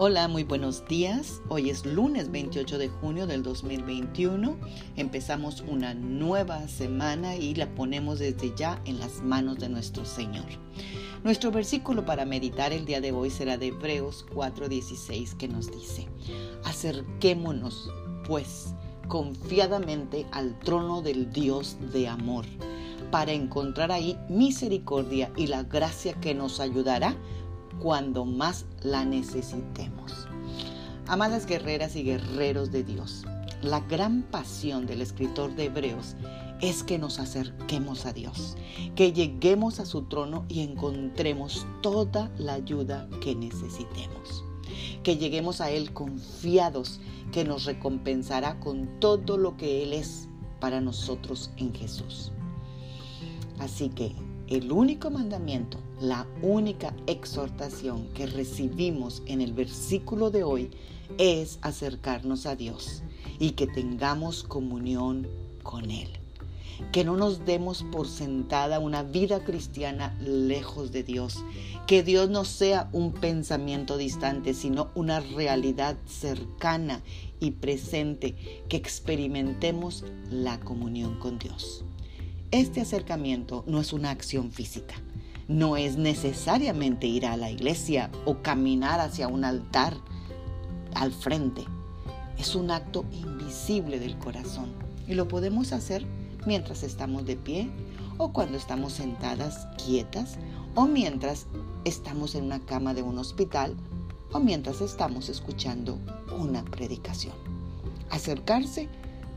Hola, muy buenos días. Hoy es lunes 28 de junio del 2021. Empezamos una nueva semana y la ponemos desde ya en las manos de nuestro Señor. Nuestro versículo para meditar el día de hoy será de Hebreos 4:16 que nos dice, acerquémonos pues confiadamente al trono del Dios de amor para encontrar ahí misericordia y la gracia que nos ayudará cuando más la necesitemos. Amadas guerreras y guerreros de Dios, la gran pasión del escritor de Hebreos es que nos acerquemos a Dios, que lleguemos a su trono y encontremos toda la ayuda que necesitemos. Que lleguemos a Él confiados, que nos recompensará con todo lo que Él es para nosotros en Jesús. Así que el único mandamiento, la única exhortación que recibimos en el versículo de hoy es acercarnos a Dios y que tengamos comunión con Él. Que no nos demos por sentada una vida cristiana lejos de Dios. Que Dios no sea un pensamiento distante, sino una realidad cercana y presente. Que experimentemos la comunión con Dios. Este acercamiento no es una acción física. No es necesariamente ir a la iglesia o caminar hacia un altar al frente. Es un acto invisible del corazón y lo podemos hacer mientras estamos de pie o cuando estamos sentadas quietas o mientras estamos en una cama de un hospital o mientras estamos escuchando una predicación. Acercarse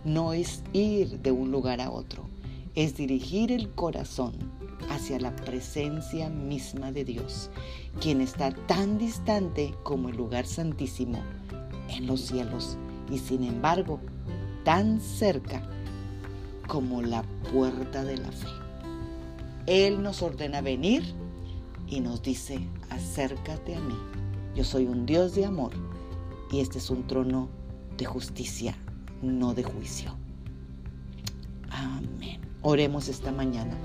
no es ir de un lugar a otro, es dirigir el corazón hacia la presencia misma de Dios, quien está tan distante como el lugar santísimo en los cielos y sin embargo tan cerca como la puerta de la fe. Él nos ordena venir y nos dice, acércate a mí. Yo soy un Dios de amor y este es un trono de justicia, no de juicio. Amén. Oremos esta mañana.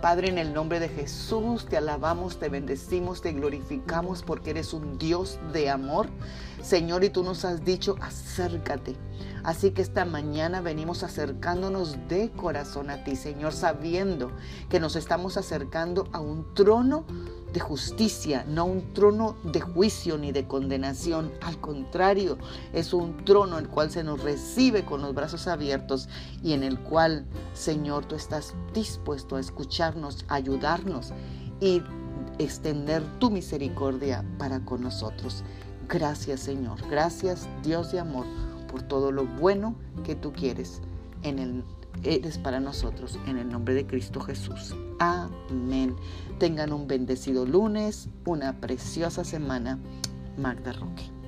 Padre, en el nombre de Jesús, te alabamos, te bendecimos, te glorificamos porque eres un Dios de amor. Señor, y tú nos has dicho, acércate. Así que esta mañana venimos acercándonos de corazón a ti, Señor, sabiendo que nos estamos acercando a un trono de justicia, no un trono de juicio ni de condenación. Al contrario, es un trono el cual se nos recibe con los brazos abiertos y en el cual, Señor, tú estás dispuesto a escucharnos, ayudarnos y extender tu misericordia para con nosotros. Gracias, Señor. Gracias, Dios de amor, por todo lo bueno que tú quieres en el eres para nosotros en el nombre de Cristo Jesús. Amén. Tengan un bendecido lunes, una preciosa semana. Magda Roque.